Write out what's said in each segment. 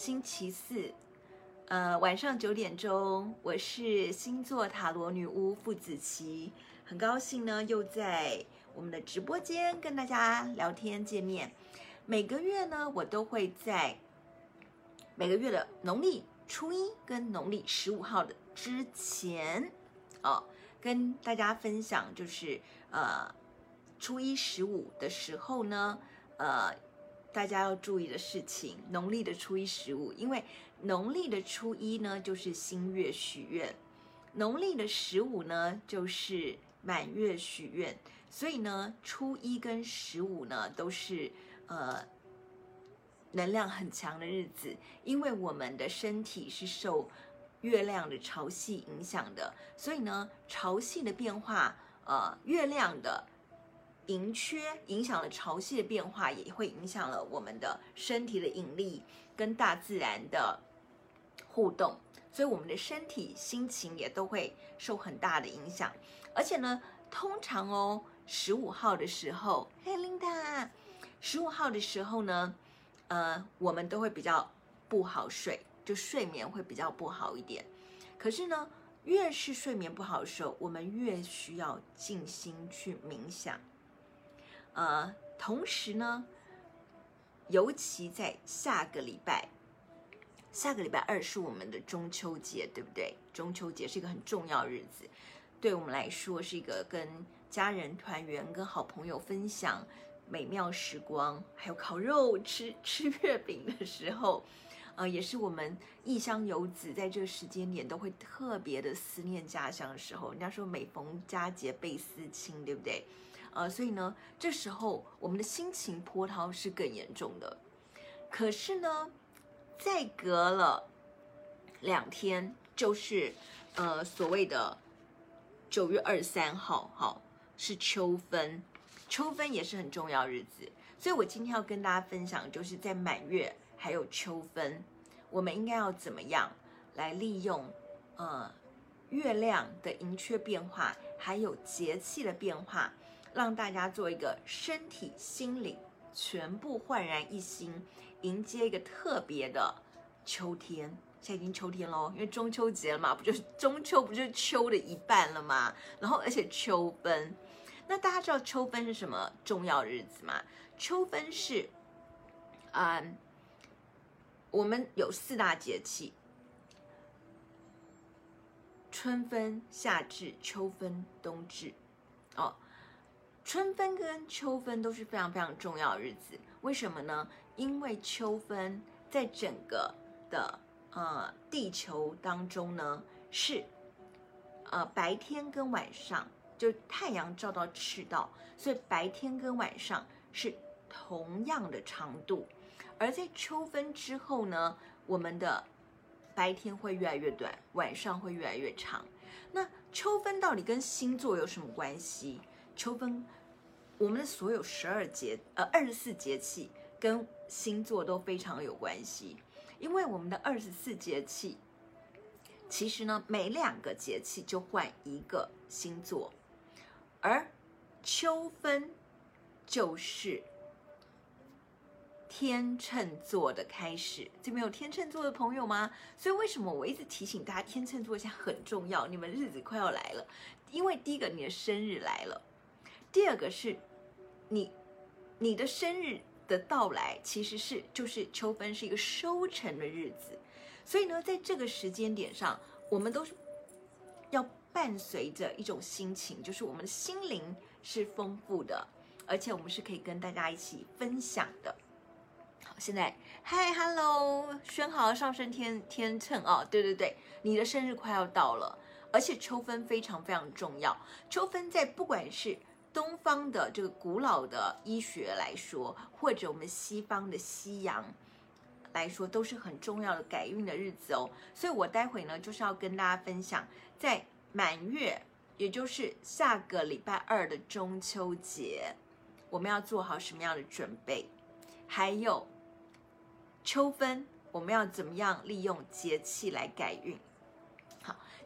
星期四，呃，晚上九点钟，我是星座塔罗女巫傅子琪，很高兴呢，又在我们的直播间跟大家聊天见面。每个月呢，我都会在每个月的农历初一跟农历十五号的之前，哦，跟大家分享，就是呃，初一十五的时候呢，呃。大家要注意的事情，农历的初一十五，因为农历的初一呢就是新月许愿，农历的十五呢就是满月许愿，所以呢初一跟十五呢都是呃能量很强的日子，因为我们的身体是受月亮的潮汐影响的，所以呢潮汐的变化，呃月亮的。盈缺影响了潮汐的变化，也会影响了我们的身体的引力跟大自然的互动，所以我们的身体、心情也都会受很大的影响。而且呢，通常哦，十五号的时候，嘿琳达十五号的时候呢，呃，我们都会比较不好睡，就睡眠会比较不好一点。可是呢，越是睡眠不好的时候，我们越需要静心去冥想。呃，同时呢，尤其在下个礼拜，下个礼拜二是我们的中秋节，对不对？中秋节是一个很重要日子，对我们来说是一个跟家人团圆、跟好朋友分享美妙时光，还有烤肉、吃 吃月饼的时候，呃，也是我们异乡游子在这个时间点都会特别的思念家乡的时候。人家说每逢佳节倍思亲，对不对？呃，所以呢，这时候我们的心情波涛是更严重的。可是呢，再隔了两天，就是呃所谓的九月二十三号，好，是秋分，秋分也是很重要日子。所以我今天要跟大家分享，就是在满月还有秋分，我们应该要怎么样来利用呃月亮的盈缺变化，还有节气的变化。让大家做一个身体、心灵全部焕然一新，迎接一个特别的秋天。现在已经秋天喽，因为中秋节了嘛，不就是中秋，不就是秋的一半了吗？然后而且秋分，那大家知道秋分是什么重要日子吗？秋分是，嗯，我们有四大节气：春分、夏至、秋分、冬至。哦。春分跟秋分都是非常非常重要的日子，为什么呢？因为秋分在整个的呃地球当中呢，是呃白天跟晚上就太阳照到赤道，所以白天跟晚上是同样的长度。而在秋分之后呢，我们的白天会越来越短，晚上会越来越长。那秋分到底跟星座有什么关系？秋分。我们的所有十二节，呃，二十四节气跟星座都非常有关系，因为我们的二十四节气，其实呢，每两个节气就换一个星座，而秋分就是天秤座的开始。这边有天秤座的朋友吗？所以为什么我一直提醒大家，天秤座现在很重要，你们日子快要来了，因为第一个你的生日来了，第二个是。你，你的生日的到来其实是就是秋分是一个收成的日子，所以呢，在这个时间点上，我们都是要伴随着一种心情，就是我们的心灵是丰富的，而且我们是可以跟大家一起分享的。好，现在嗨，hello，宣豪上升天天秤哦，对对对，你的生日快要到了，而且秋分非常非常重要，秋分在不管是。东方的这个古老的医学来说，或者我们西方的西洋来说，都是很重要的改运的日子哦。所以我待会呢，就是要跟大家分享，在满月，也就是下个礼拜二的中秋节，我们要做好什么样的准备？还有秋分，我们要怎么样利用节气来改运？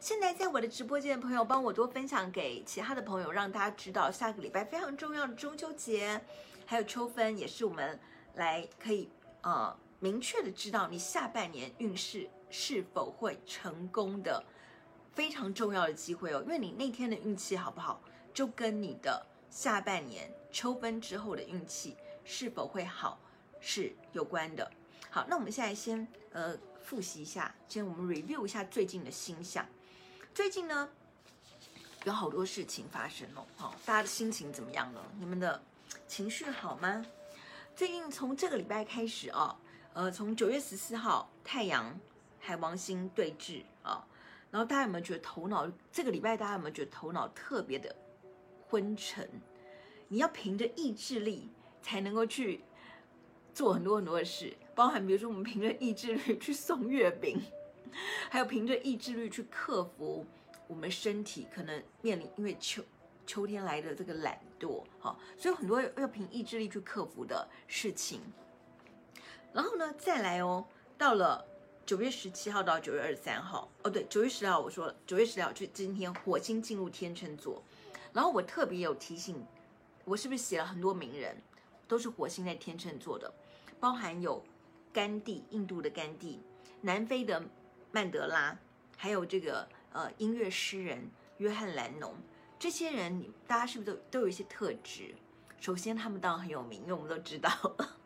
现在在我的直播间的朋友，帮我多分享给其他的朋友，让大家知道下个礼拜非常重要的中秋节，还有秋分，也是我们来可以呃明确的知道你下半年运势是否会成功的非常重要的机会哦，因为你那天的运气好不好，就跟你的下半年秋分之后的运气是否会好是有关的。好，那我们现在先呃复习一下，先我们 review 一下最近的星象。最近呢有好多事情发生哦，好，大家的心情怎么样呢？你们的情绪好吗？最近从这个礼拜开始啊，呃，从九月十四号太阳海王星对峙啊，然后大家有没有觉得头脑这个礼拜大家有没有觉得头脑特别的昏沉？你要凭着意志力才能够去做很多很多的事。包含比如说，我们凭着意志力去送月饼，还有凭着意志力去克服我们身体可能面临因为秋秋天来的这个懒惰，哈，所以很多要凭意志力去克服的事情。然后呢，再来哦，到了九月十七号到九月二十三号，哦对，九月十号我说了，九月十号就今天火星进入天秤座，然后我特别有提醒，我是不是写了很多名人都是火星在天秤座的，包含有。甘地，印度的甘地，南非的曼德拉，还有这个呃音乐诗人约翰兰农，这些人，大家是不是都都有一些特质？首先，他们当然很有名，因为我们都知道。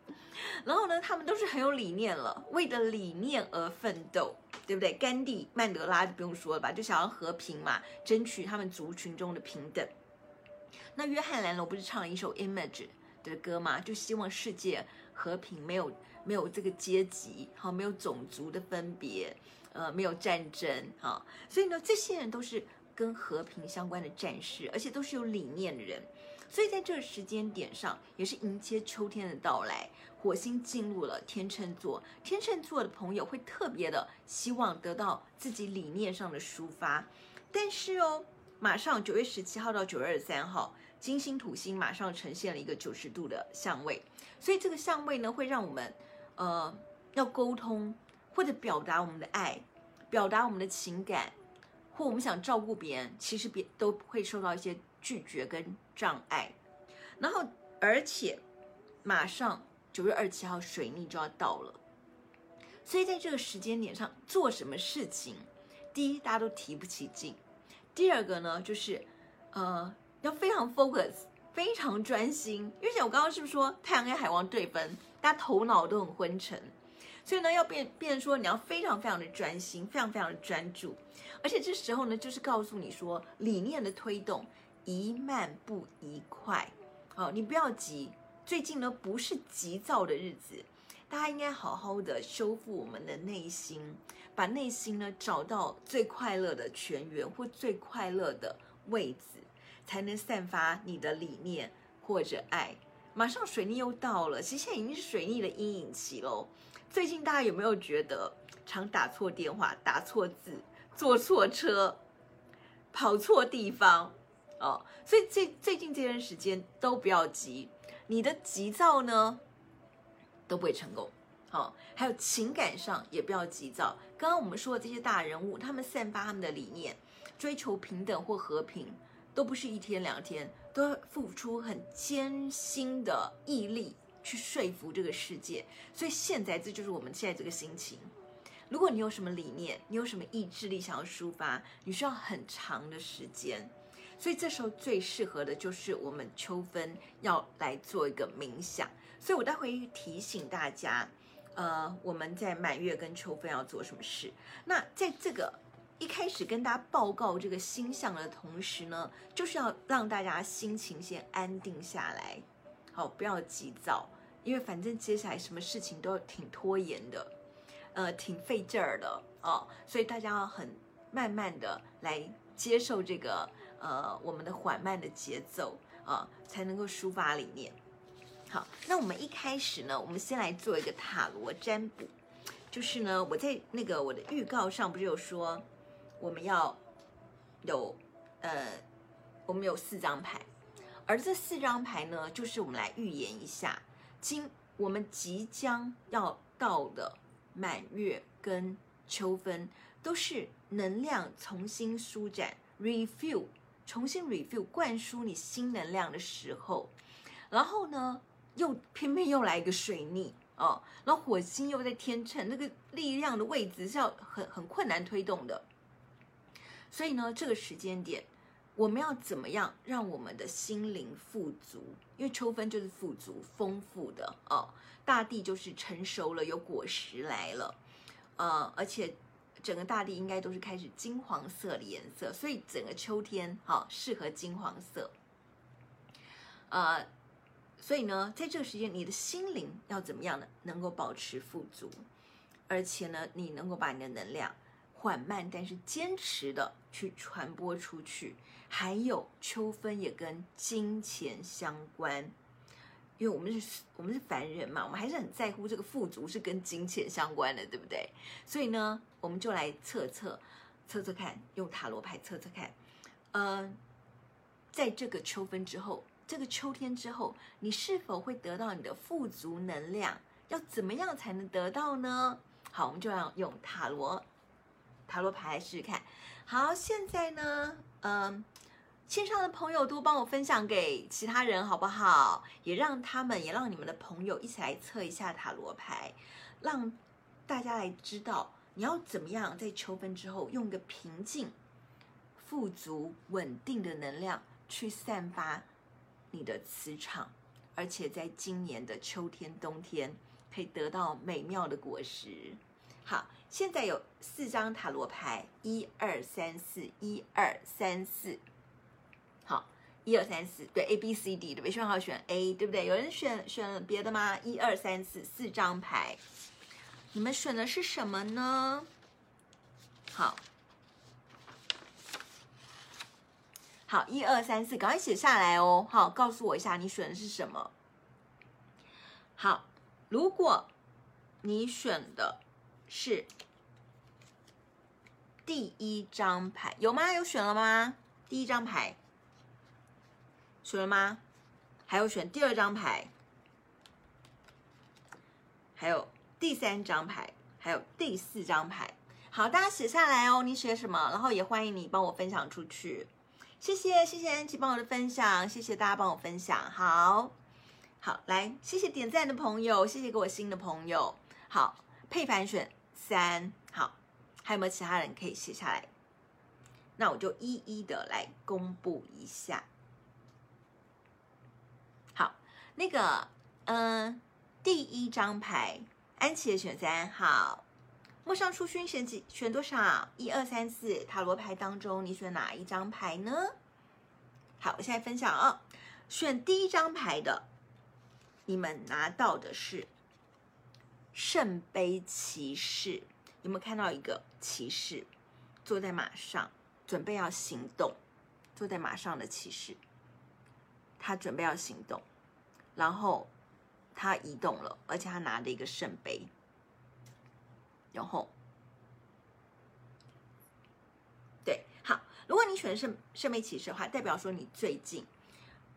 然后呢，他们都是很有理念了，为了理念而奋斗，对不对？甘地、曼德拉就不用说了吧，就想要和平嘛，争取他们族群中的平等。那约翰兰农不是唱了一首《Image》的歌吗？就希望世界和平，没有。没有这个阶级，好，没有种族的分别，呃，没有战争，哈，所以呢，这些人都是跟和平相关的战士，而且都是有理念的人，所以在这个时间点上，也是迎接秋天的到来，火星进入了天秤座，天秤座的朋友会特别的希望得到自己理念上的抒发，但是哦，马上九月十七号到九月二十三号，金星土星马上呈现了一个九十度的相位，所以这个相位呢，会让我们。呃，要沟通或者表达我们的爱，表达我们的情感，或我们想照顾别人，其实别都会受到一些拒绝跟障碍。然后，而且马上九月二十七号水逆就要到了，所以在这个时间点上做什么事情，第一大家都提不起劲，第二个呢就是呃要非常 focus，非常专心，因为我刚刚是不是说太阳跟海王对分？大家头脑都很昏沉，所以呢，要变变说你要非常非常的专心，非常非常的专注，而且这时候呢，就是告诉你说理念的推动宜慢不宜快，好，你不要急。最近呢，不是急躁的日子，大家应该好好的修复我们的内心，把内心呢找到最快乐的泉源或最快乐的位置，才能散发你的理念或者爱。马上水逆又到了，其实现在已经是水逆的阴影期喽。最近大家有没有觉得常打错电话、打错字、坐错车、跑错地方？哦，所以最最近这段时间都不要急，你的急躁呢都不会成功。好，哦，还有情感上也不要急躁。刚刚我们说的这些大人物，他们散发他们的理念，追求平等或和平，都不是一天两天。都要付出很艰辛的毅力去说服这个世界，所以现在这就是我们现在这个心情。如果你有什么理念，你有什么意志力想要抒发，你需要很长的时间，所以这时候最适合的就是我们秋分要来做一个冥想。所以我待会提醒大家，呃，我们在满月跟秋分要做什么事。那在这个。一开始跟大家报告这个星象的同时呢，就是要让大家心情先安定下来，好，不要急躁，因为反正接下来什么事情都挺拖延的，呃，挺费劲儿的哦，所以大家要很慢慢的来接受这个呃我们的缓慢的节奏啊，才能够抒发理念。好，那我们一开始呢，我们先来做一个塔罗占卜，就是呢，我在那个我的预告上不是有说。我们要有，呃，我们有四张牌，而这四张牌呢，就是我们来预言一下，今我们即将要到的满月跟秋分，都是能量重新舒展，refill，重新 refill，灌输你新能量的时候，然后呢，又偏偏又来一个水逆。哦，然后火星又在天秤，那个力量的位置是要很很困难推动的。所以呢，这个时间点，我们要怎么样让我们的心灵富足？因为秋分就是富足、丰富的哦，大地就是成熟了，有果实来了，呃，而且整个大地应该都是开始金黄色的颜色，所以整个秋天好、适合金黄色。呃，所以呢，在这个时间，你的心灵要怎么样呢？能够保持富足，而且呢，你能够把你的能量。缓慢但是坚持的去传播出去，还有秋分也跟金钱相关，因为我们是我们是凡人嘛，我们还是很在乎这个富足是跟金钱相关的，对不对？所以呢，我们就来测测测测看，用塔罗牌测测看，呃，在这个秋分之后，这个秋天之后，你是否会得到你的富足能量？要怎么样才能得到呢？好，我们就要用塔罗。塔罗牌来试试看。好，现在呢，嗯，线上的朋友多帮我分享给其他人，好不好？也让他们，也让你们的朋友一起来测一下塔罗牌，让大家来知道你要怎么样在秋分之后，用一个平静、富足、稳定的能量去散发你的磁场，而且在今年的秋天、冬天可以得到美妙的果实。好。现在有四张塔罗牌，一二三四，一二三四，好，一二三四，对，A B C D 对不对？选好选 A，对不对？有人选选了别的吗？一二三四，四张牌，你们选的是什么呢？好，好，一二三四，赶快写下来哦。好，告诉我一下你选的是什么。好，如果你选的。是第一张牌，有吗？有选了吗？第一张牌选了吗？还有选第二张牌，还有第三张牌，还有第四张牌。好，大家写下来哦。你写什么？然后也欢迎你帮我分享出去。谢谢，谢谢安琪帮我的分享，谢谢大家帮我分享。好，好，来，谢谢点赞的朋友，谢谢给我新的朋友。好，配反选。三，好，还有没有其他人可以写下来？那我就一一的来公布一下。好，那个，嗯，第一张牌，安琪的选三，好，陌上初薰选几？选多少？一二三四，塔罗牌当中你选哪一张牌呢？好，我现在分享啊，选第一张牌的，你们拿到的是。圣杯骑士，有没有看到一个骑士坐在马上，准备要行动？坐在马上的骑士，他准备要行动，然后他移动了，而且他拿着一个圣杯。然后，对，好，如果你选的是圣杯骑士的话，代表说你最近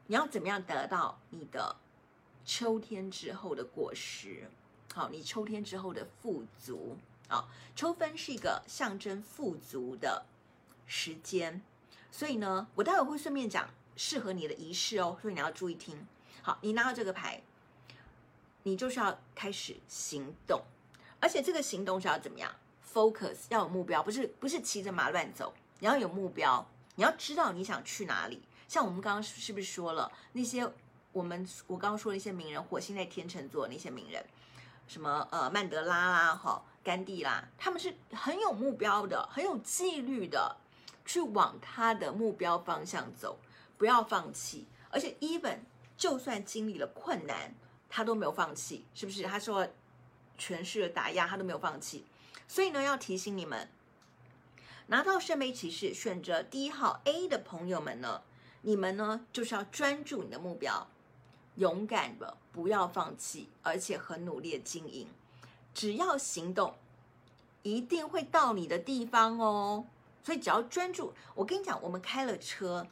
你要怎么样得到你的秋天之后的果实？好，你秋天之后的富足啊，秋分是一个象征富足的时间，所以呢，我待会会顺便讲适合你的仪式哦，所以你要注意听。好，你拿到这个牌，你就是要开始行动，而且这个行动是要怎么样？Focus，要有目标，不是不是骑着马乱走，你要有目标，你要知道你想去哪里。像我们刚刚是不是说了那些我们我刚刚说的一些名人，火星在天秤座那些名人。什么呃曼德拉啦，哈，甘地啦，他们是很有目标的，很有纪律的，去往他的目标方向走，不要放弃。而且，even 就算经历了困难，他都没有放弃，是不是？他说权势的打压，他都没有放弃。所以呢，要提醒你们，拿到圣杯骑士，选择第一号 A 的朋友们呢，你们呢就是要专注你的目标。勇敢的，不要放弃，而且很努力的经营。只要行动，一定会到你的地方哦。所以只要专注，我跟你讲，我们开了车，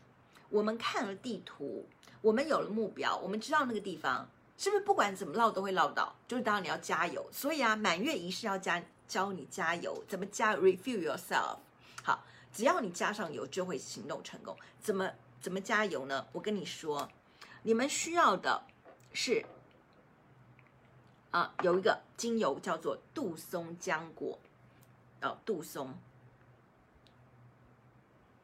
我们看了地图，我们有了目标，我们知道那个地方是不是不管怎么绕都会绕到？就是当然你要加油。所以啊，满月仪式要加教你加油，怎么加？Refuel yourself。好，只要你加上油，就会行动成功。怎么怎么加油呢？我跟你说。你们需要的是啊，有一个精油叫做杜松浆果，哦，杜松，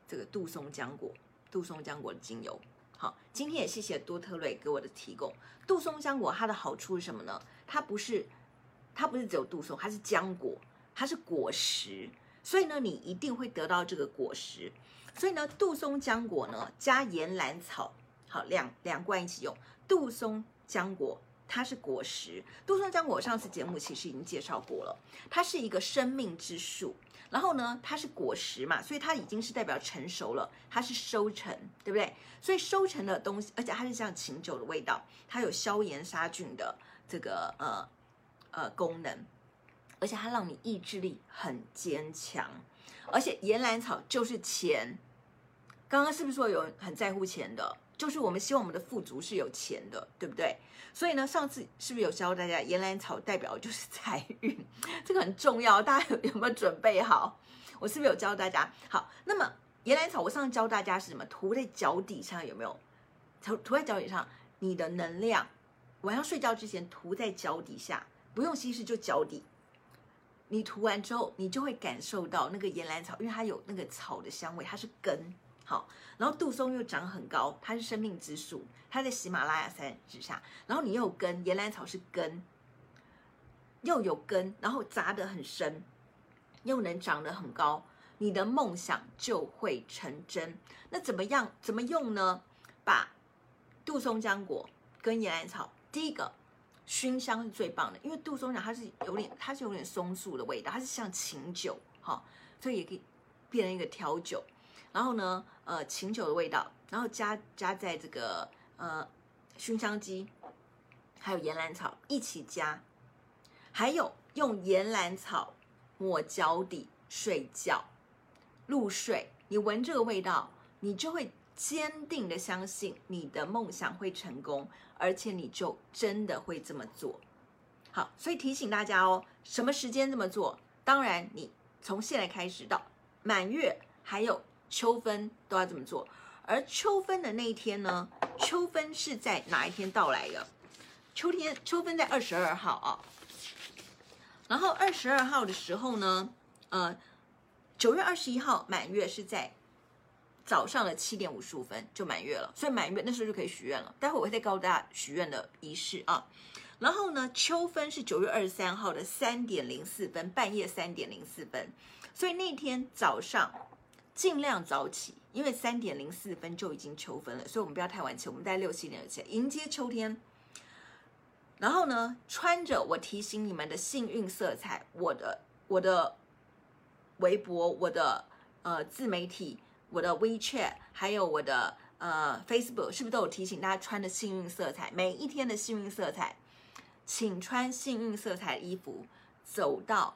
这个杜松浆果，杜松浆果的精油。好，今天也谢谢多特瑞给我的提供。杜松浆果它的好处是什么呢？它不是，它不是只有杜松，它是浆果，它是果实，所以呢，你一定会得到这个果实。所以呢，杜松浆果呢加岩兰草，好，两两罐一起用。杜松浆果。它是果实，杜松浆果，上次节目其实已经介绍过了。它是一个生命之树，然后呢，它是果实嘛，所以它已经是代表成熟了，它是收成，对不对？所以收成的东西，而且它是像琴酒的味道，它有消炎杀菌的这个呃呃功能，而且它让你意志力很坚强。而且岩兰草就是钱，刚刚是不是说有很在乎钱的？就是我们希望我们的富足是有钱的，对不对？所以呢，上次是不是有教大家岩兰草代表的就是财运？这个很重要，大家有有没有准备好？我是不是有教大家？好，那么岩兰草，我上次教大家是什么？涂在脚底上有没有？涂涂在脚底上，你的能量晚上睡觉之前涂在脚底下，不用稀释就脚底。你涂完之后，你就会感受到那个岩兰草，因为它有那个草的香味，它是根。好，然后杜松又长很高，它是生命之树，它在喜马拉雅山之下。然后你又有根，岩兰草是根，又有根，然后扎得很深，又能长得很高，你的梦想就会成真。那怎么样？怎么用呢？把杜松浆果跟岩兰草，第一个熏香是最棒的，因为杜松浆它是有点，它是有点松树的味道，它是像琴酒，好，所以也可以变成一个调酒。然后呢，呃，琴酒的味道，然后加加在这个呃熏香机，还有岩兰草一起加，还有用岩兰草抹脚底睡觉入睡，你闻这个味道，你就会坚定的相信你的梦想会成功，而且你就真的会这么做。好，所以提醒大家哦，什么时间这么做？当然，你从现在开始到满月，还有。秋分都要这么做，而秋分的那一天呢？秋分是在哪一天到来的？秋天，秋分在二十二号啊。然后二十二号的时候呢，呃，九月二十一号满月是在早上的七点五十五分就满月了，所以满月那时候就可以许愿了。待会我会再告诉大家许愿的仪式啊。然后呢，秋分是九月二十三号的三点零四分，半夜三点零四分，所以那天早上。尽量早起，因为三点零四分就已经秋分了，所以我们不要太晚起，我们在六七点就起来迎接秋天。然后呢，穿着我提醒你们的幸运色彩，我的我的微博，我的呃自媒体，我的 WeChat，还有我的呃 Facebook，是不是都有提醒大家穿的幸运色彩？每一天的幸运色彩，请穿幸运色彩的衣服，走到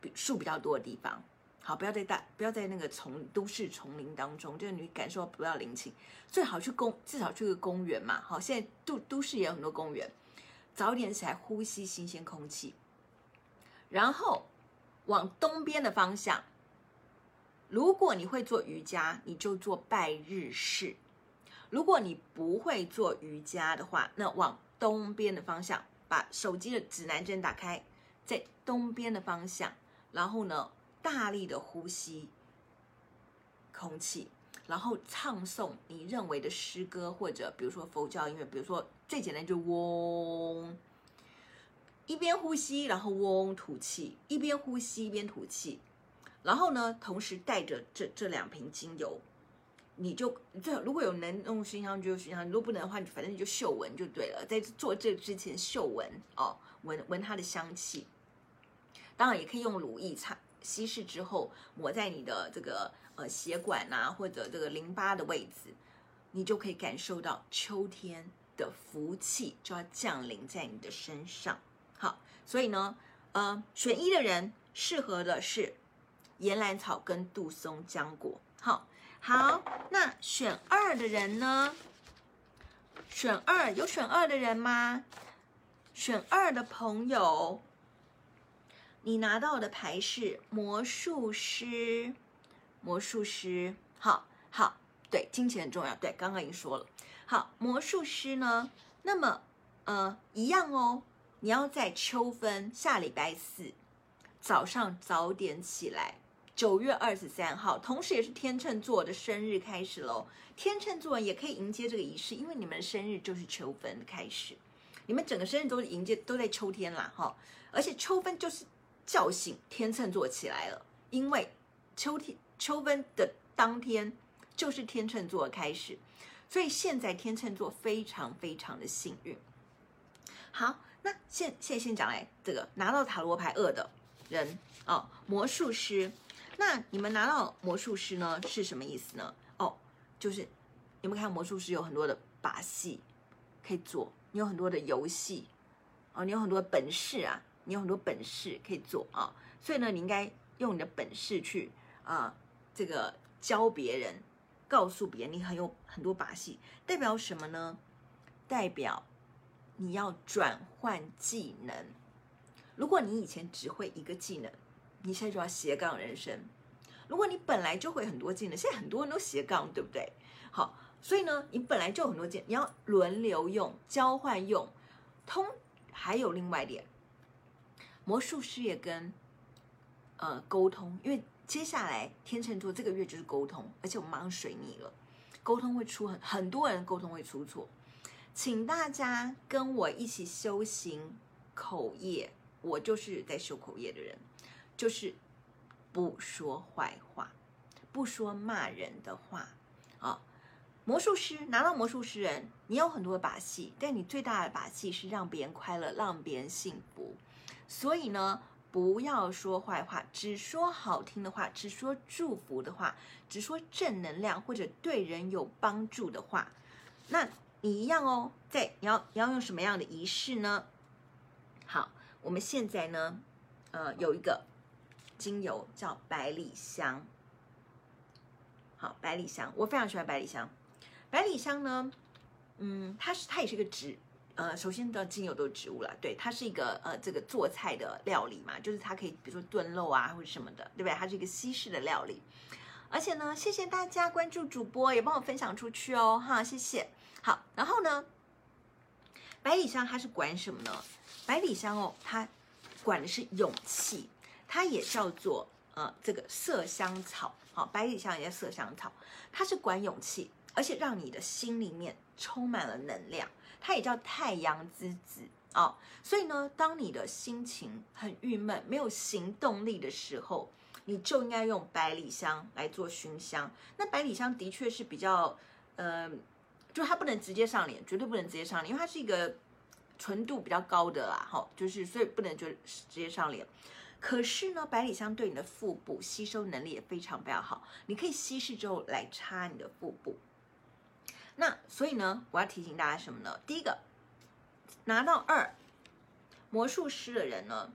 比树比较多的地方。好，不要在大，不要在那个丛都市丛林当中，就是你感受不到灵气，最好去公，至少去个公园嘛。好，现在都都市也有很多公园，早点起来呼吸新鲜空气，然后往东边的方向。如果你会做瑜伽，你就做拜日式；如果你不会做瑜伽的话，那往东边的方向，把手机的指南针打开，在东边的方向，然后呢，大力的呼吸空气，然后唱诵你认为的诗歌，或者比如说佛教音乐，比如说最简单就嗡，一边呼吸，然后嗡吐气，一边呼吸一边吐气，然后呢，同时带着这这两瓶精油，你就最如果有能用熏香就熏香，如果不能的话，你反正你就嗅闻就对了，在做这之前嗅闻哦，闻闻它的香气，当然也可以用乳液擦。稀释之后抹在你的这个呃血管呐、啊，或者这个淋巴的位置，你就可以感受到秋天的福气就要降临在你的身上。好，所以呢，呃，选一的人适合的是岩兰草跟杜松浆果。好，好，那选二的人呢？选二有选二的人吗？选二的朋友。你拿到的牌是魔术师，魔术师，好好，对，金钱很重要，对，刚刚已经说了，好，魔术师呢，那么，呃，一样哦，你要在秋分下礼拜四早上早点起来，九月二十三号，同时也是天秤座的生日开始喽。天秤座也可以迎接这个仪式，因为你们的生日就是秋分开始，你们整个生日都迎接都在秋天啦，哈。而且秋分就是叫醒天秤座起来了，因为秋天秋分的当天就是天秤座的开始，所以现在天秤座非常非常的幸运。好。那现现在先讲来这个拿到塔罗牌二的人哦，魔术师。那你们拿到魔术师呢是什么意思呢？哦，就是你们看魔术师有很多的把戏可以做，你有很多的游戏哦，你有很多的本事啊，你有很多本事可以做啊、所以呢，你应该用你的本事去啊、这个教别人，告诉别人你很有很多把戏，代表什么呢？代表。你要转换技能。如果你以前只会一个技能，你现在就要斜杠人生。如果你本来就会很多技能，现在很多人都斜杠，对不对？好，所以呢，你本来就很多技能，你要轮流用、交换用。通还有另外一点，魔术师也跟呃沟通，因为接下来天秤座这个月就是沟通，而且我马上水逆了，沟通会出很很多人沟通会出错。请大家跟我一起修行口业，我就是在修口业的人，就是不说坏话，不说骂人的话啊。魔术师拿到魔术师人，你有很多的把戏，但你最大的把戏是让别人快乐，让别人幸福。所以呢，不要说坏话，只说好听的话，只说祝福的话，只说正能量或者对人有帮助的话。那。你一样哦，在你要你要用什么样的仪式呢？好，我们现在呢，呃，有一个精油叫百里香。好，百里香，我非常喜欢百里香。百里香呢，嗯，它是它也是一个植，呃，首先的精油都是植物了，对，它是一个呃这个做菜的料理嘛，就是它可以比如说炖肉啊或者什么的，对不对？它是一个西式的料理。而且呢，谢谢大家关注主播，也帮我分享出去哦，哈，谢谢。好，然后呢，百里香它是管什么呢？百里香哦，它管的是勇气，它也叫做呃这个麝香草。好，百里香也叫麝香草，它是管勇气，而且让你的心里面充满了能量。它也叫太阳之子啊、哦。所以呢，当你的心情很郁闷、没有行动力的时候，你就应该用百里香来做熏香。那百里香的确是比较呃。就它不能直接上脸，绝对不能直接上脸，因为它是一个纯度比较高的啦，哈，就是所以不能就直接上脸。可是呢，百里香对你的腹部吸收能力也非常非常好，你可以稀释之后来擦你的腹部。那所以呢，我要提醒大家什么呢？第一个，拿到二魔术师的人呢，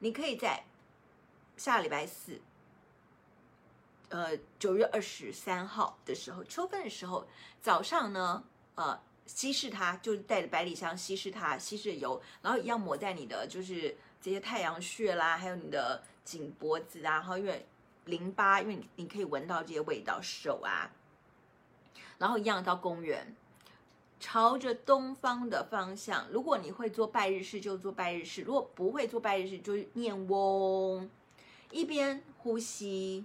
你可以在下礼拜四。呃，九月二十三号的时候，秋分的时候，早上呢，呃，稀释它，就是带着百里香稀释它，稀释油，然后一样抹在你的就是这些太阳穴啦，还有你的颈脖子啊，然后因为淋巴，因为你可以闻到这些味道，手啊，然后一样到公园，朝着东方的方向。如果你会做拜日式，就做拜日式；如果不会做拜日式，就念嗡，一边呼吸。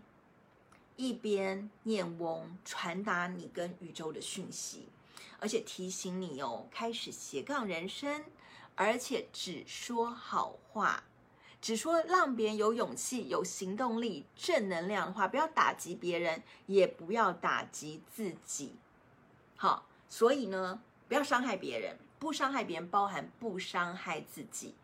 一边念嗡，传达你跟宇宙的讯息，而且提醒你哦，开始斜杠人生，而且只说好话，只说让别人有勇气、有行动力、正能量的话，不要打击别人，也不要打击自己。好，所以呢，不要伤害别人，不伤害别人包含不伤害自己，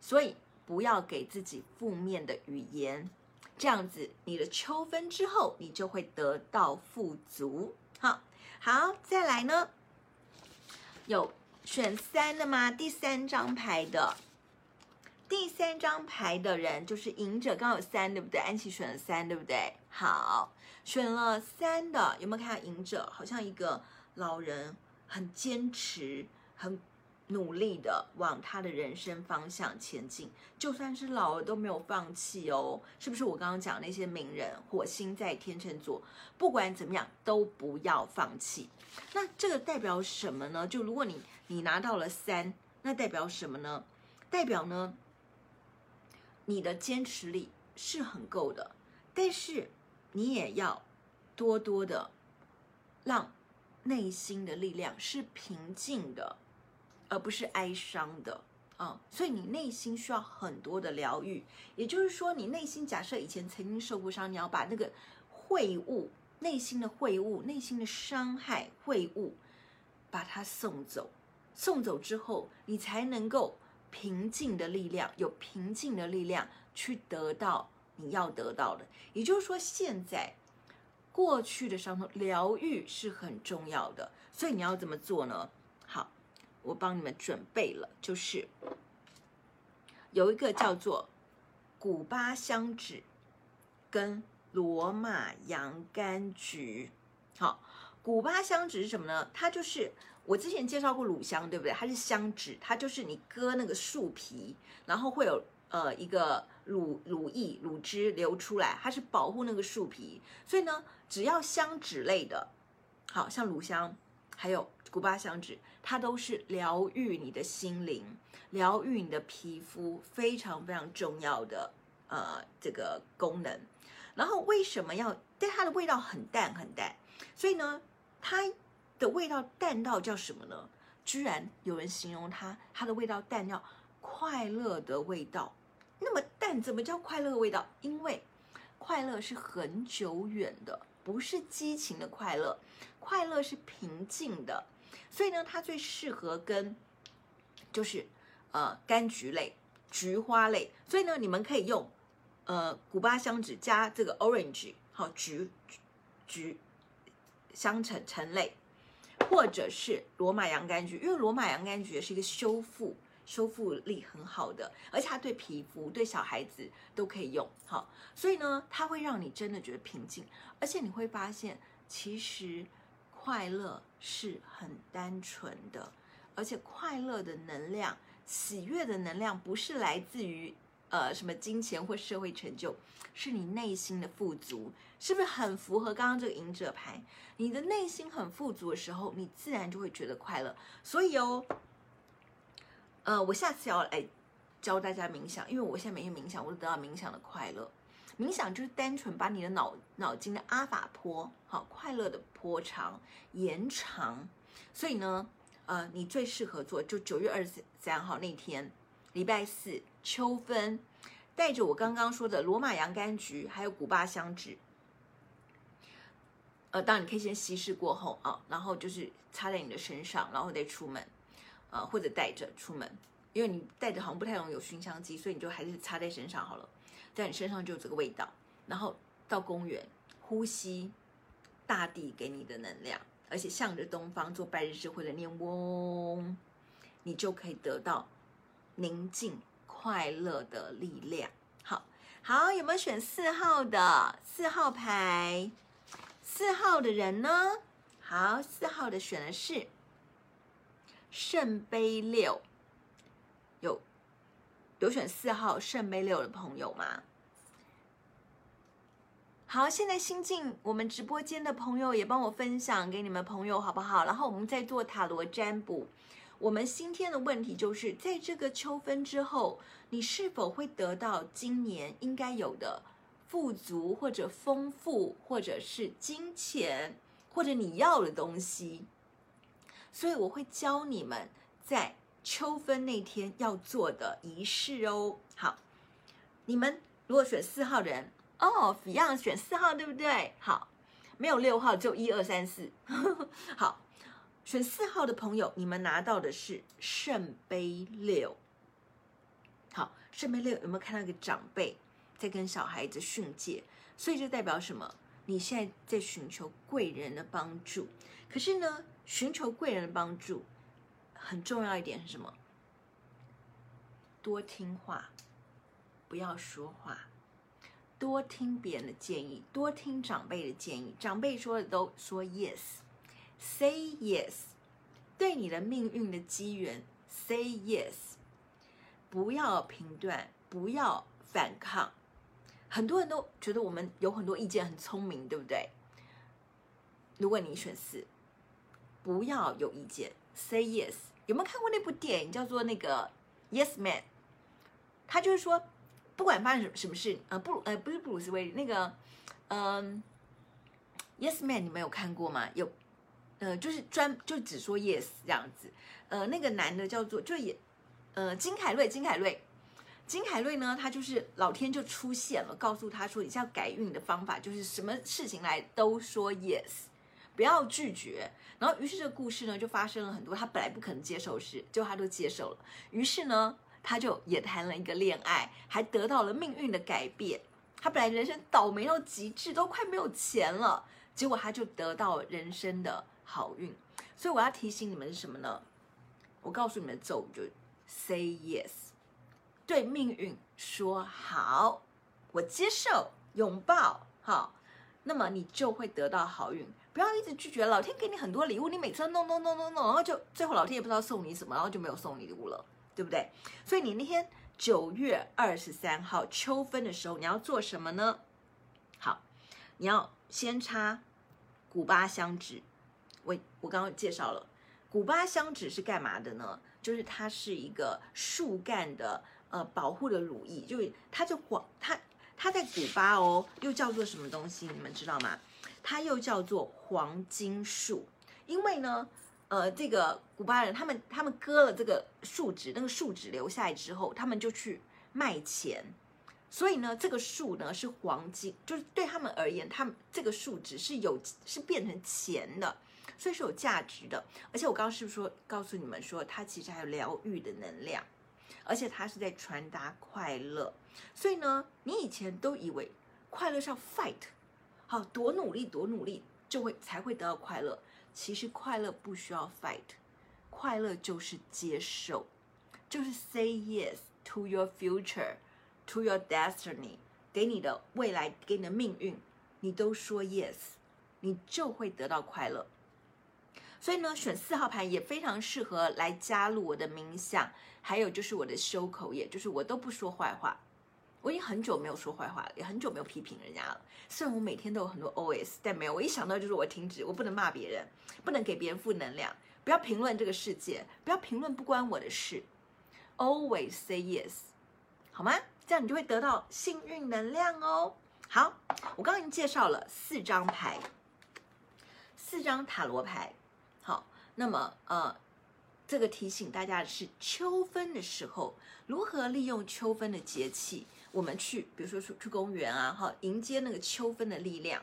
所以不要给自己负面的语言。这样子，你的秋分之后，你就会得到富足。好，好，再来呢？有选三的吗？第三张牌的，第三张牌的人就是赢者，刚好有三，对不对？安琪选了三，对不对？好，选了三的，有没有看到赢者？好像一个老人，很坚持，很。努力的往他的人生方向前进，就算是老了都没有放弃哦，是不是？我刚刚讲那些名人，火星在天秤座，不管怎么样都不要放弃。那这个代表什么呢？就如果你你拿到了三，那代表什么呢？代表呢，你的坚持力是很够的，但是你也要多多的让内心的力量是平静的，而不是哀伤的啊。所以你内心需要很多的疗愈，也就是说，你内心假设以前曾经受过伤，你要把那个秽物、内心的秽物、内心的伤害、秽物，把它送走。送走之后，你才能够平静的力量，有平静的力量去得到你要得到的。也就是说，现在过去的伤痛疗愈是很重要的。所以你要怎么做呢？好，我帮你们准备了，就是有一个叫做古巴香脂跟罗马洋甘菊。好，古巴香脂是什么呢？它就是。我之前介绍过乳香，对不对？它是香脂，它就是你割那个树皮，然后会有呃一个乳乳液、乳汁流出来，它是保护那个树皮。所以呢，只要香脂类的，好像乳香，还有古巴香脂，它都是疗愈你的心灵、疗愈你的皮肤，非常非常重要的呃这个功能。然后为什么要？但它的味道很淡很淡，所以呢，它。的味道淡到叫什么呢？居然有人形容它，它的味道淡叫快乐的味道。那么淡怎么叫快乐的味道？因为快乐是很久远的，不是激情的快乐，快乐是平静的。所以呢，它最适合跟就是呃柑橘类、菊花类。所以呢，你们可以用呃古巴香脂加这个 orange 好橘橘香橙橙类。或者是罗马洋甘菊，因为罗马洋甘菊也是一个修复、修复力很好的，而且它对皮肤、对小孩子都可以用。好，所以呢，它会让你真的觉得平静，而且你会发现，其实快乐是很单纯的，而且快乐的能量、喜悦的能量，不是来自于呃什么金钱或社会成就，是你内心的富足。是不是很符合刚刚这个隐者牌？你的内心很富足的时候，你自然就会觉得快乐。所以哦，呃，我下次要来教大家冥想，因为我现在每天冥想，我都得到冥想的快乐。冥想就是单纯把你的脑脑筋的阿法波，好，快乐的波长延长。所以呢，呃，你最适合做就九月二十三号那天，礼拜四，秋分，带着我刚刚说的罗马洋甘菊，还有古巴香脂。呃，当然你可以先稀释过后啊，然后就是擦在你的身上，然后再出门，呃，或者带着出门，因为你带着好像不太容易有熏香机，所以你就还是擦在身上好了，在你身上就有这个味道。然后到公园呼吸大地给你的能量，而且向着东方做拜日式或者念嗡，你就可以得到宁静快乐的力量。好，好，有没有选四号的四号牌？四号的人呢？好，四号的选的是圣杯六，有有选四号圣杯六的朋友吗？好，现在新进我们直播间的朋友也帮我分享给你们朋友好不好？然后我们再做塔罗占卜。我们今天的问题就是，在这个秋分之后，你是否会得到今年应该有的？富足或者丰富，或者是金钱，或者你要的东西，所以我会教你们在秋分那天要做的仪式哦。好，你们如果选四号人哦，一样选四号对不对？好，没有六号，就一二三四。好，选四号的朋友，你们拿到的是圣杯六。好，圣杯六有没有看到一个长辈？在跟小孩子训诫，所以这代表什么？你现在在寻求贵人的帮助。可是呢，寻求贵人的帮助很重要一点是什么？多听话，不要说话，多听别人的建议，多听长辈的建议。长辈说的都说 yes Say yes，对你的命运的机缘 say yes，不要评断，不要反抗。很多人都觉得我们有很多意见很聪明，对不对？如果你选四，不要有意见，say yes。有没有看过那部电影叫做那个《Yes Man》他就是说，不管发生什么事，呃，布鲁呃不是布鲁斯威利那个，嗯、，Yes Man，你们有看过吗？有，呃，就是专就只说 Yes 这样子，呃，那个男的叫做就也，呃，金凯瑞，金凯瑞，金凯瑞呢，他就是老天就出现了，告诉他说，你要改运的方法就是什么事情来都说 Yes，不要拒绝。然后于是这个故事呢就发生了很多他本来不可能接受的事，就他都接受了。于是呢。他就也谈了一个恋爱，还得到了命运的改变。他本来人生倒霉到极致，都快没有钱了，结果他就得到人生的好运。所以我要提醒你们是什么呢？我告诉你们的咒语就 say yes，对命运说好，我接受，拥抱，好，那么你就会得到好运。不要一直拒绝，老天给你很多礼物，你每次都弄弄弄弄弄，然后就最后老天也不知道送你什么，然后就没有送礼物了。对不对？所以你那天九月二十三号秋分的时候，你要做什么呢？好，你要先插古巴香脂。我我刚刚介绍了，古巴香脂是干嘛的呢？就是它是一个树干的呃保护的乳液，就是它就黄它它在古巴哦，又叫做什么东西？你们知道吗？它又叫做黄金树，因为呢。呃，这个古巴人他们他们割了这个树脂，那个树脂留下来之后，他们就去卖钱。所以呢，这个树呢是黄金，就是对他们而言，他们这个树脂是有是变成钱的，所以是有价值的。而且我刚刚是不是说告诉你们说，它其实还有疗愈的能量，而且它是在传达快乐。所以呢，你以前都以为快乐是要 fight，好，多努力多努力就会才会得到快乐。其实快乐不需要 fight，快乐就是接受，就是 say yes to your future，to your destiny，给你的未来，给你的命运，你都说 yes，你就会得到快乐。所以呢，选四号牌也非常适合来加入我的冥想，还有就是我的修口业，就是我都不说坏话。我已经很久没有说坏话了，也很久没有批评人家了。虽然我每天都有很多 OS，但没有。我一想到就是我停止，我不能骂别人，不能给别人负能量，不要评论这个世界，不要评论不关我的事。Always say yes，好吗？这样你就会得到幸运能量哦。好，我刚刚已经介绍了四张牌，四张塔罗牌。那么呃。这个提醒大家的是，秋分的时候如何利用秋分的节气，我们去，比如说去去公园啊，哈，迎接那个秋分的力量。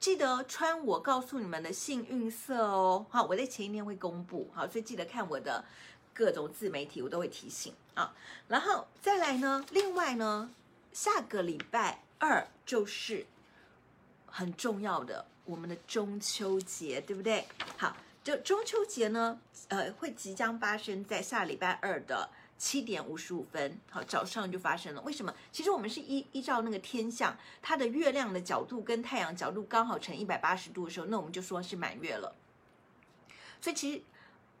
记得穿我告诉你们的幸运色哦，好，我在前一天会公布，好，所以记得看我的各种自媒体，我都会提醒啊。然后再来呢，另外呢，下个礼拜二就是很重要的我们的中秋节，对不对？好。就中秋节呢，呃，会即将发生在下礼拜二的七点五十五分，好，早上就发生了。为什么？其实我们是依依照那个天象，它的月亮的角度跟太阳角度刚好成一百八十度的时候，那我们就说是满月了。所以其实，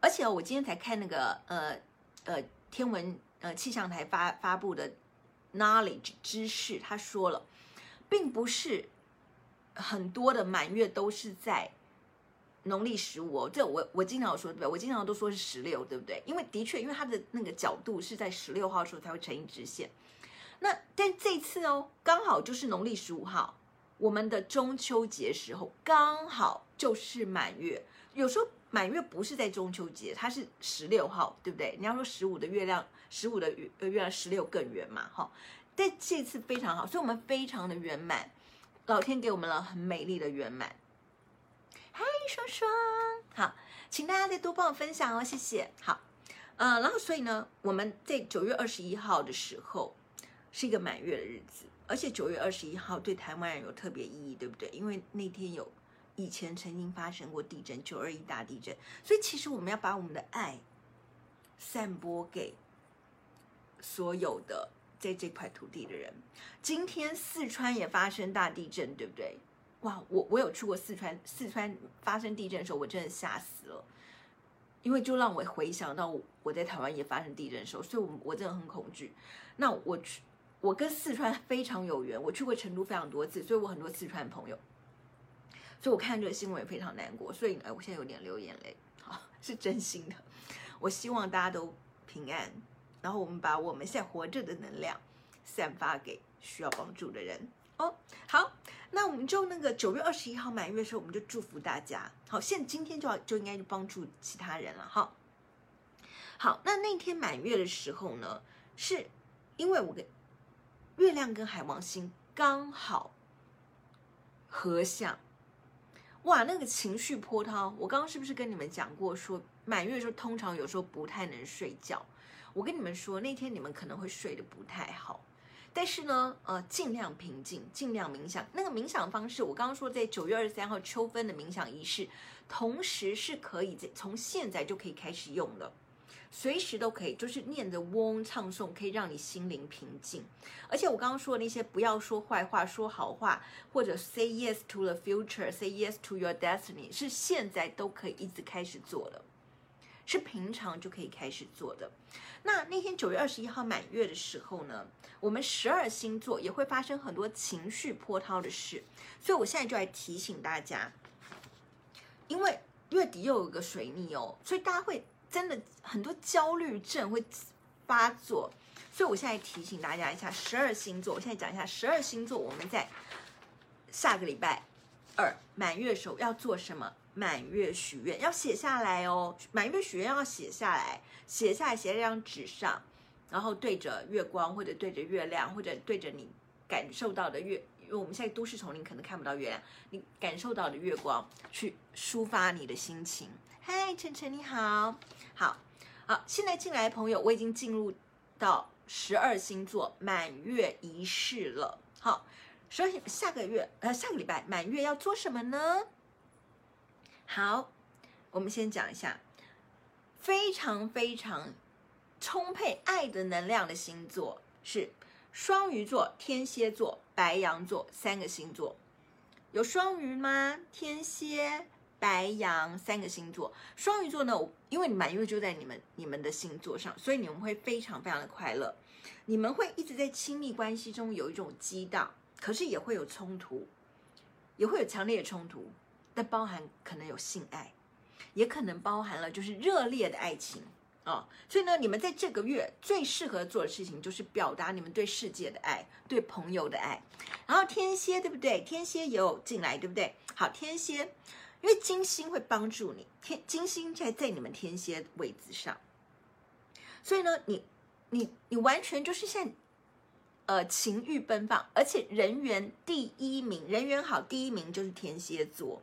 而且我今天才看那个呃呃天文呃气象台发发布的 knowledge 知识，他说了，并不是很多的满月都是在。农历十五哦，这我我经常说对不对？我经常都说是十六，对不对？因为的确，因为它的那个角度是在十六号的时候才会成一直线。那但这次哦，刚好就是农历十五号，我们的中秋节时候刚好就是满月。有时候满月不是在中秋节，它是十六号，对不对？你要说十五的月亮，十五的月月亮十六更圆嘛，哈。但这次非常好，所以我们非常的圆满，老天给我们了很美丽的圆满。嗨，双双，好，请大家再多帮我分享哦，谢谢。好，呃，然后所以呢，我们在九月二十一号的时候是一个满月的日子，而且九月二十一号对台湾人有特别意义，对不对？因为那天有以前曾经发生过地震，九二一大地震，所以其实我们要把我们的爱散播给所有的在这块土地的人。今天四川也发生大地震，对不对？哇，我我有去过四川，四川发生地震的时候，我真的吓死了，因为就让我回想到我在台湾也发生地震的时候，所以我我真的很恐惧。那我去，我跟四川非常有缘，我去过成都非常多次，所以我很多四川朋友，所以我看这个新闻也非常难过，所以哎，我现在有点流眼泪，好，是真心的。我希望大家都平安，然后我们把我们现在活着的能量散发给需要帮助的人哦。好，那我们就那个九月二十一号满月的时候，我们就祝福大家。好，现今天就要就应该去帮助其他人了。哈，好，那那天满月的时候呢，是因为我跟月亮跟海王星刚好合相。哇，那个情绪波涛，我刚刚是不是跟你们讲过，说满月的时候通常有时候不太能睡觉。我跟你们说，那天你们可能会睡得不太好，但是呢，呃，尽量平静，尽量冥想。那个冥想方式，我刚刚说在九月二十三号秋分的冥想仪式，同时是可以在从现在就可以开始用了。随时都可以，就是念着嗡唱诵，可以让你心灵平静。而且我刚刚说的那些，不要说坏话，说好话，或者 say yes to the future，say yes to your destiny，是现在都可以一直开始做的，是平常就可以开始做的。那那天九月二十一号满月的时候呢，我们十二星座也会发生很多情绪波涛的事，所以我现在就来提醒大家，因为月底又有一个水逆哦，所以大家会。真的很多焦虑症会发作，所以我现在提醒大家一下，十二星座，我现在讲一下十二星座，我们在下个礼拜二满月的时候要做什么？满月许愿要写下来哦，满月许愿要写下来，写下来写在张纸上，然后对着月光或者对着月亮或者对着你感受到的月，因为我们现在都市丛林可能看不到月亮，你感受到的月光去抒发你的心情。嗨，晨晨你好，好，好，现在进来的朋友，我已经进入到十二星座满月仪式了。好，所以下个月呃下个礼拜满月要做什么呢？好，我们先讲一下非常非常充沛爱的能量的星座是双鱼座、天蝎座、白羊座三个星座，有双鱼吗？天蝎。白羊三个星座，双鱼座呢？因为满月就在你们你们的星座上，所以你们会非常非常的快乐。你们会一直在亲密关系中有一种激荡，可是也会有冲突，也会有强烈的冲突，但包含可能有性爱，也可能包含了就是热烈的爱情啊、哦。所以呢，你们在这个月最适合做的事情就是表达你们对世界的爱，对朋友的爱。然后天蝎对不对？天蝎也有进来对不对？好，天蝎。因为金星会帮助你，天金星在在你们天蝎位置上，所以呢，你你你完全就是现，呃，情欲奔放，而且人缘第一名，人缘好第一名就是天蝎座。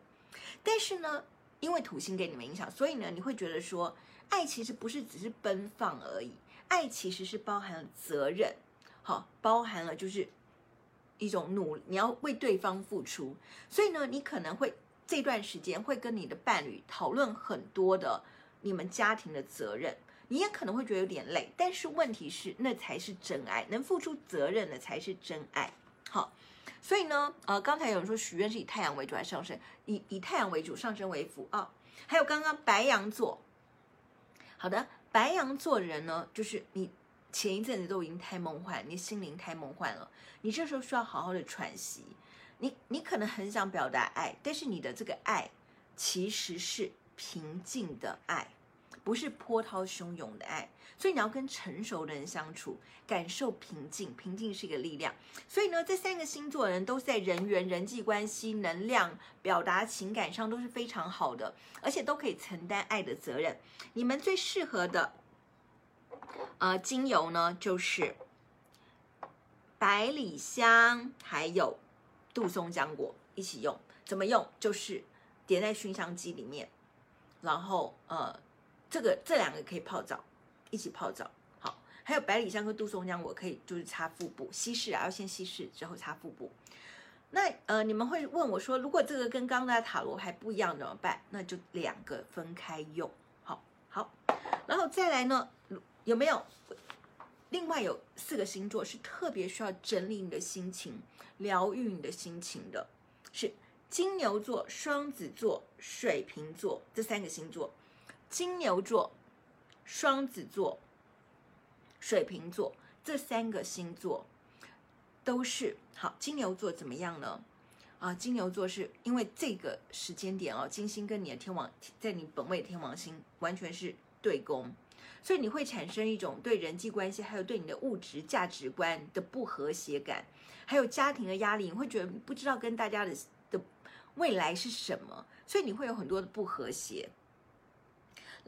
但是呢，因为土星给你们影响，所以呢，你会觉得说，爱其实不是只是奔放而已，爱其实是包含了责任，好，包含了就是一种努，你要为对方付出，所以呢，你可能会。这段时间会跟你的伴侣讨论很多的你们家庭的责任，你也可能会觉得有点累，但是问题是那才是真爱，能付出责任的才是真爱。好，所以呢，呃，刚才有人说许愿是以太阳为主还是上升？以以太阳为主，上升为辅啊、还有刚刚白羊座，好的，白羊座人呢，就是你前一阵子都已经太梦幻，你心灵太梦幻了，你这时候需要好好的喘息。你你可能很想表达爱，但是你的这个爱其实是平静的爱，不是波涛汹涌的爱。所以你要跟成熟的人相处，感受平静，平静是一个力量。所以呢，这三个星座的人都是在人缘、人际关系、能量表达情感上都是非常好的，而且都可以承担爱的责任。你们最适合的呃精油呢，就是百里香，还有。杜松浆果一起用，怎么用？就是点在熏香机里面，然后呃，这个这两个可以泡澡，一起泡澡。好，还有百里香和杜松浆我可以就是擦腹部，稀释啊，要先稀释之后擦腹部。那呃，你们会问我说，如果这个跟刚才塔罗还不一样怎么办？那就两个分开用。好，好，然后再来呢，有没有？另外有四个星座是特别需要整理你的心情、疗愈你的心情的，是金牛座、双子座、水瓶座这三个星座。金牛座、双子座、水瓶座这三个星座都是好。金牛座怎么样呢？啊，金牛座是因为这个时间点哦，金星跟你的天王在你本位的天王星完全是对宫。所以你会产生一种对人际关系，还有对你的物质价值观的不和谐感，还有家庭的压力，你会觉得不知道跟大家的的未来是什么，所以你会有很多的不和谐。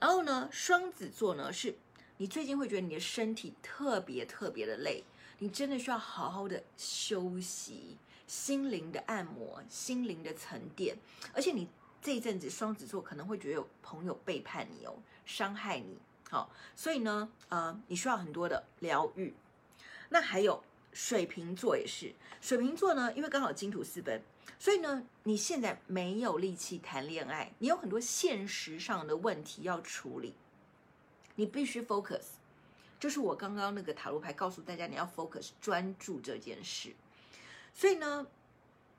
然后呢，双子座呢，是你最近会觉得你的身体特别特别的累，你真的需要好好的休息，心灵的按摩，心灵的沉淀，而且你。这一阵子，双子座可能会觉得有朋友背叛你哦，伤害你，好，所以呢，呃，你需要很多的疗愈。那还有水瓶座也是，水瓶座呢，因为刚好金土四分，所以呢，你现在没有力气谈恋爱，你有很多现实上的问题要处理，你必须 focus，就是我刚刚那个塔罗牌告诉大家，你要 focus 专注这件事，所以呢。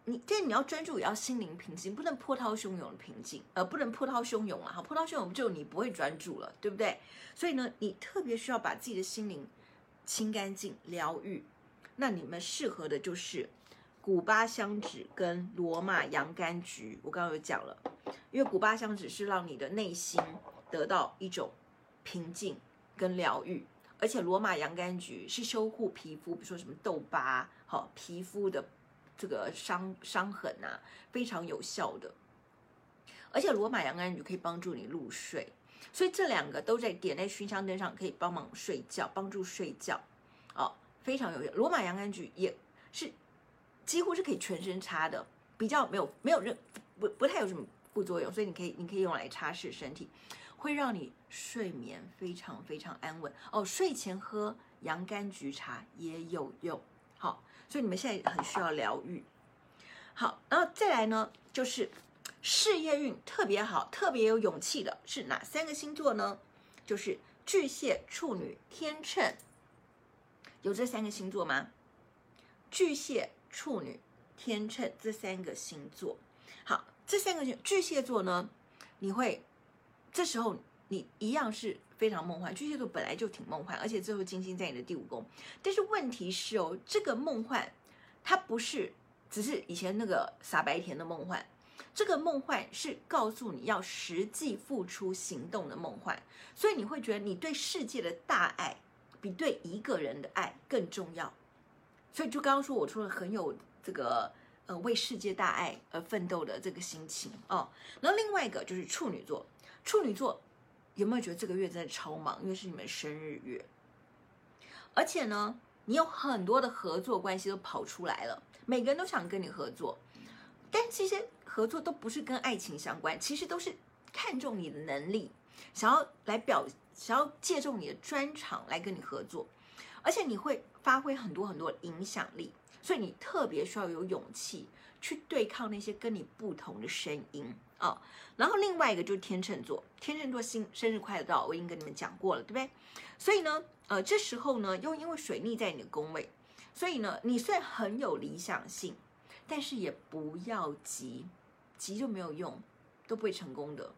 你这你要专注，也要心灵平静，不能波涛汹涌的平静，呃，不能波涛汹涌啊！哈，波涛汹涌就你不会专注了，对不对？所以呢，你特别需要把自己的心灵清干净、疗愈。那你们适合的就是古巴香脂跟罗马洋甘菊。我刚刚有讲了，因为古巴香脂是让你的内心得到一种平静跟疗愈，而且罗马洋甘菊是修护皮肤，比如说什么痘疤，好皮肤的。这个伤伤痕啊，非常有效的，而且罗马洋甘菊可以帮助你入睡，所以这两个都在点在熏香灯上，可以帮忙睡觉，帮助睡觉，非常有用。罗马洋甘菊也是几乎是可以全身擦的，比较没有没有任不不太有什么副作用，所以你可以你可以用来擦拭身体，会让你睡眠非常非常安稳。哦，睡前喝洋甘菊茶也有用，好。所以你们现在很需要疗愈，好，然后再来呢，就是事业运特别好、特别有勇气的是哪三个星座呢？就是巨蟹、处女、天秤，有这三个星座吗？巨蟹、处女、天秤这三个星座，好，这三个星巨蟹座呢，你会这时候你一样是。非常梦幻，巨蟹座本来就挺梦幻，而且最后金星在你的第五宫。但是问题是哦，这个梦幻它不是只是以前那个傻白甜的梦幻，这个梦幻是告诉你要实际付出行动的梦幻。所以你会觉得你对世界的大爱比对一个人的爱更重要。所以就刚刚说我说了很有这个呃为世界大爱而奋斗的这个心情哦。然后另外一个就是处女座，处女座。有没有觉得这个月真的超忙？因为是你们生日月，而且呢，你有很多的合作关系都跑出来了，每个人都想跟你合作，但这些合作都不是跟爱情相关，其实都是看重你的能力，想要来表，想要借重你的专长来跟你合作，而且你会发挥很多很多影响力，所以你特别需要有勇气去对抗那些跟你不同的声音。哦，然后另外一个就是天秤座，天秤座新生日快乐到，我已经跟你们讲过了，对不对？所以呢，呃，这时候呢，又因为水逆在你的宫位，所以呢，你虽然很有理想性，但是也不要急，急就没有用，都不会成功的。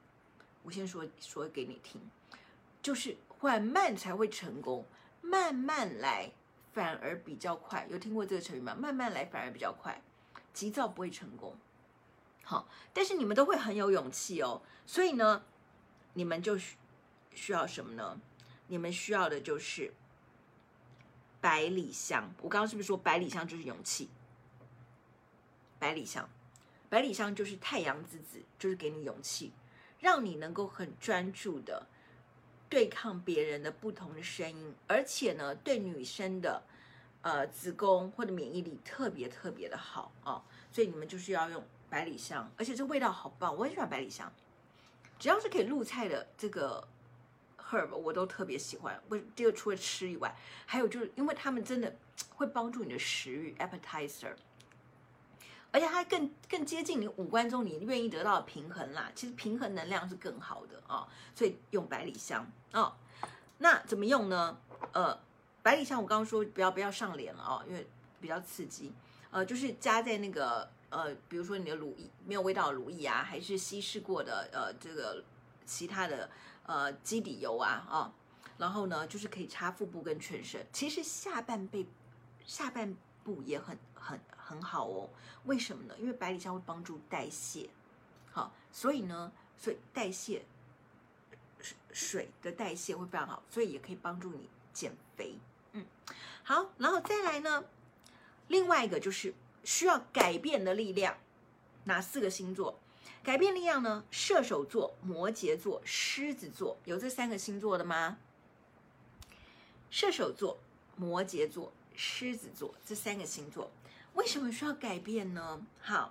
我先说说给你听，就是缓慢才会成功，慢慢来反而比较快。有听过这个成语吗？慢慢来反而比较快，急躁不会成功。好，但是你们都会很有勇气哦，所以呢，你们就需需要什么呢？你们需要的就是百里香。我刚刚是不是说百里香就是勇气？百里香，百里香就是太阳之子，就是给你勇气，让你能够很专注的对抗别人的不同的声音，而且呢，对女生的呃子宫或者免疫力特别特别的好哦，所以你们就是要用。百里香，而且这味道好棒，我很喜欢百里香。只要是可以入菜的这个 herb，我都特别喜欢。不，这个除了吃以外，还有就是因为他们真的会帮助你的食欲 appetizer，而且它更更接近你五官中你愿意得到的平衡啦。其实平衡能量是更好的啊、所以用百里香啊、哦。那怎么用呢？呃，百里香我刚刚说不要不要上脸了啊、哦，因为比较刺激。呃，就是加在那个。呃，比如说你的乳液没有味道的乳液啊，还是稀释过的呃这个其他的呃基底油啊啊，然后呢就是可以擦腹部跟全身，其实下半背下半部也很很很好哦。为什么呢？因为百里香会帮助代谢，好，所以呢，所以代谢水的代谢会非常好，所以也可以帮助你减肥。嗯，好，然后再来呢，另外一个就是需要改变的力量，哪四个星座？改变力量呢？射手座、摩羯座、狮子座，有这三个星座的吗？射手座、摩羯座、狮子座这三个星座，为什么需要改变呢？好，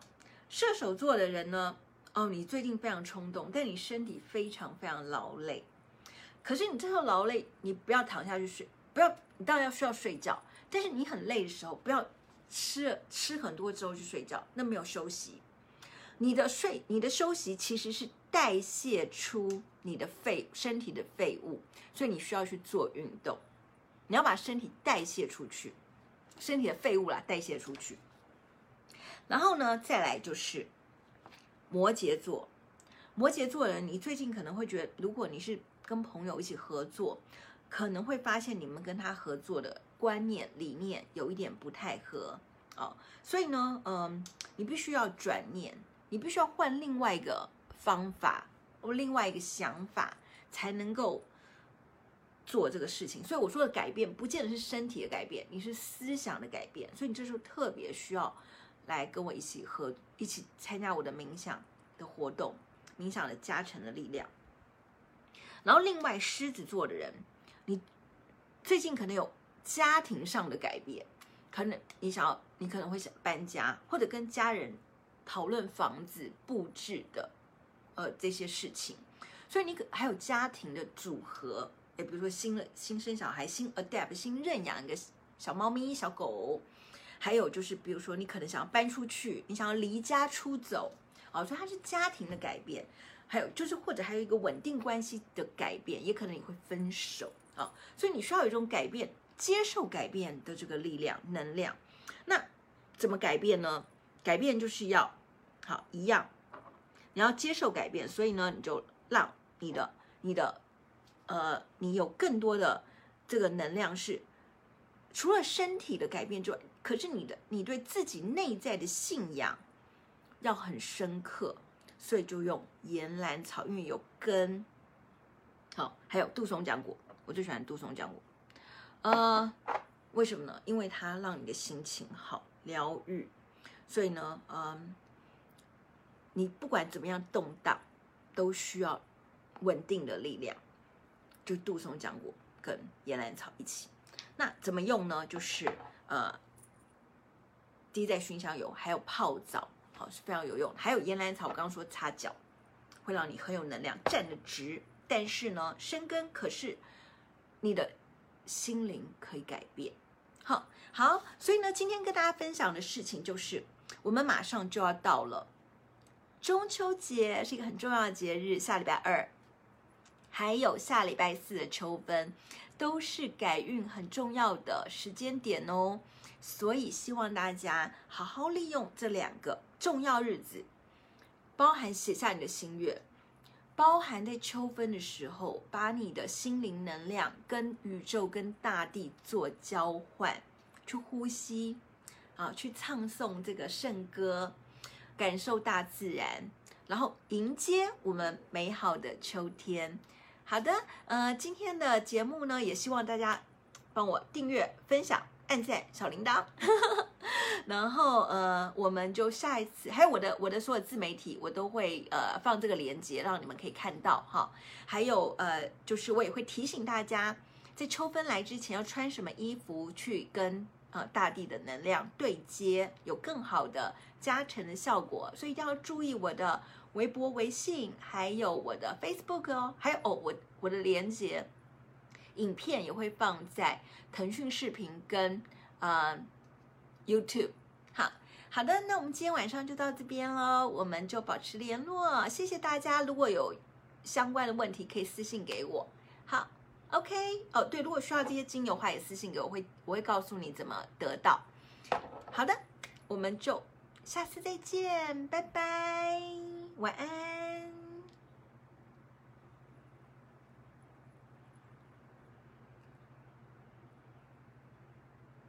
射手座的人呢，哦，你最近非常冲动，但你身体非常非常劳累。可是你这时候劳累，你不要躺下去睡，不要，你当然要需要睡觉。但是你很累的时候，不要吃吃很多之后去睡觉，那没有休息。你的睡，你的休息其实是代谢出你的废身体的废物，所以你需要去做运动。你要把身体代谢出去，身体的废物啦代谢出去。然后呢，再来就是摩羯座，摩羯座人，你最近可能会觉得，如果你是跟朋友一起合作，可能会发现你们跟他合作的观念理念有一点不太合哦，所以呢，嗯，你必须要转念。你必须要换另外一个方法或另外一个想法，才能够做这个事情。所以我说的改变，不见得是身体的改变，你是思想的改变。所以你这时候特别需要来跟我一起合，一起参加我的冥想的活动，冥想的加成的力量。然后另外狮子座的人，你最近可能有家庭上的改变，可能你想要，你可能会想搬家，或者跟家人。讨论房子布置的，呃，这些事情，所以你可还有家庭的组合，诶，比如说新了新生小孩，新 adapt 新认养一个小猫咪、小狗，还有就是比如说你可能想要搬出去，你想要离家出走，啊，所以它是家庭的改变，还有就是或者还有一个稳定关系的改变，也可能你会分手啊，所以你需要有一种改变、接受改变的这个力量、能量，那怎么改变呢？改变就是要好一样，你要接受改变，所以呢，你就让你的、你的，呃，你有更多的这个能量是除了身体的改变之外，可是你的你对自己内在的信仰要很深刻，所以就用岩兰草，因为有根，好，还有杜松浆果，我最喜欢杜松浆果，呃，为什么呢？因为它让你的心情好，疗愈。所以呢，嗯，你不管怎么样动荡，都需要稳定的力量。就杜松浆果跟岩兰草一起，那怎么用呢？就是呃，滴在熏香油，还有泡澡，好，是非常有用。还有岩兰草，我刚刚说擦脚，会让你很有能量，站得直。但是呢，生根可是你的心灵可以改变。好，好，所以呢，今天跟大家分享的事情就是。我们马上就要到了中秋节，是一个很重要的节日。下礼拜二，还有下礼拜四的秋分，都是改运很重要的时间点哦。所以希望大家好好利用这两个重要日子，包含写下你的心愿，包含在秋分的时候，把你的心灵能量跟宇宙、跟大地做交换，去呼吸。啊，去唱诵这个圣歌，感受大自然，然后迎接我们美好的秋天。好的，呃，今天的节目呢，也希望大家帮我订阅、分享、按赞小铃铛。然后呃，我们就下一次，还有我的我的所有自媒体，我都会呃放这个链接，让你们可以看到哈。还有呃，就是我也会提醒大家，在秋分来之前要穿什么衣服去跟。呃，大地的能量对接，有更好的加成的效果，所以一定要注意我的微博、微信，还有我的 Facebook 哦，还有哦，我我的连接影片也会放在腾讯视频跟呃 YouTube。好好的，那我们今天晚上就到这边喽，我们就保持联络，谢谢大家。如果有相关的问题，可以私信给我。好。OK，哦对，如果需要这些精油的话，也私信给我，会我会告诉你怎么得到。好的，我们就下次再见，拜拜，晚安。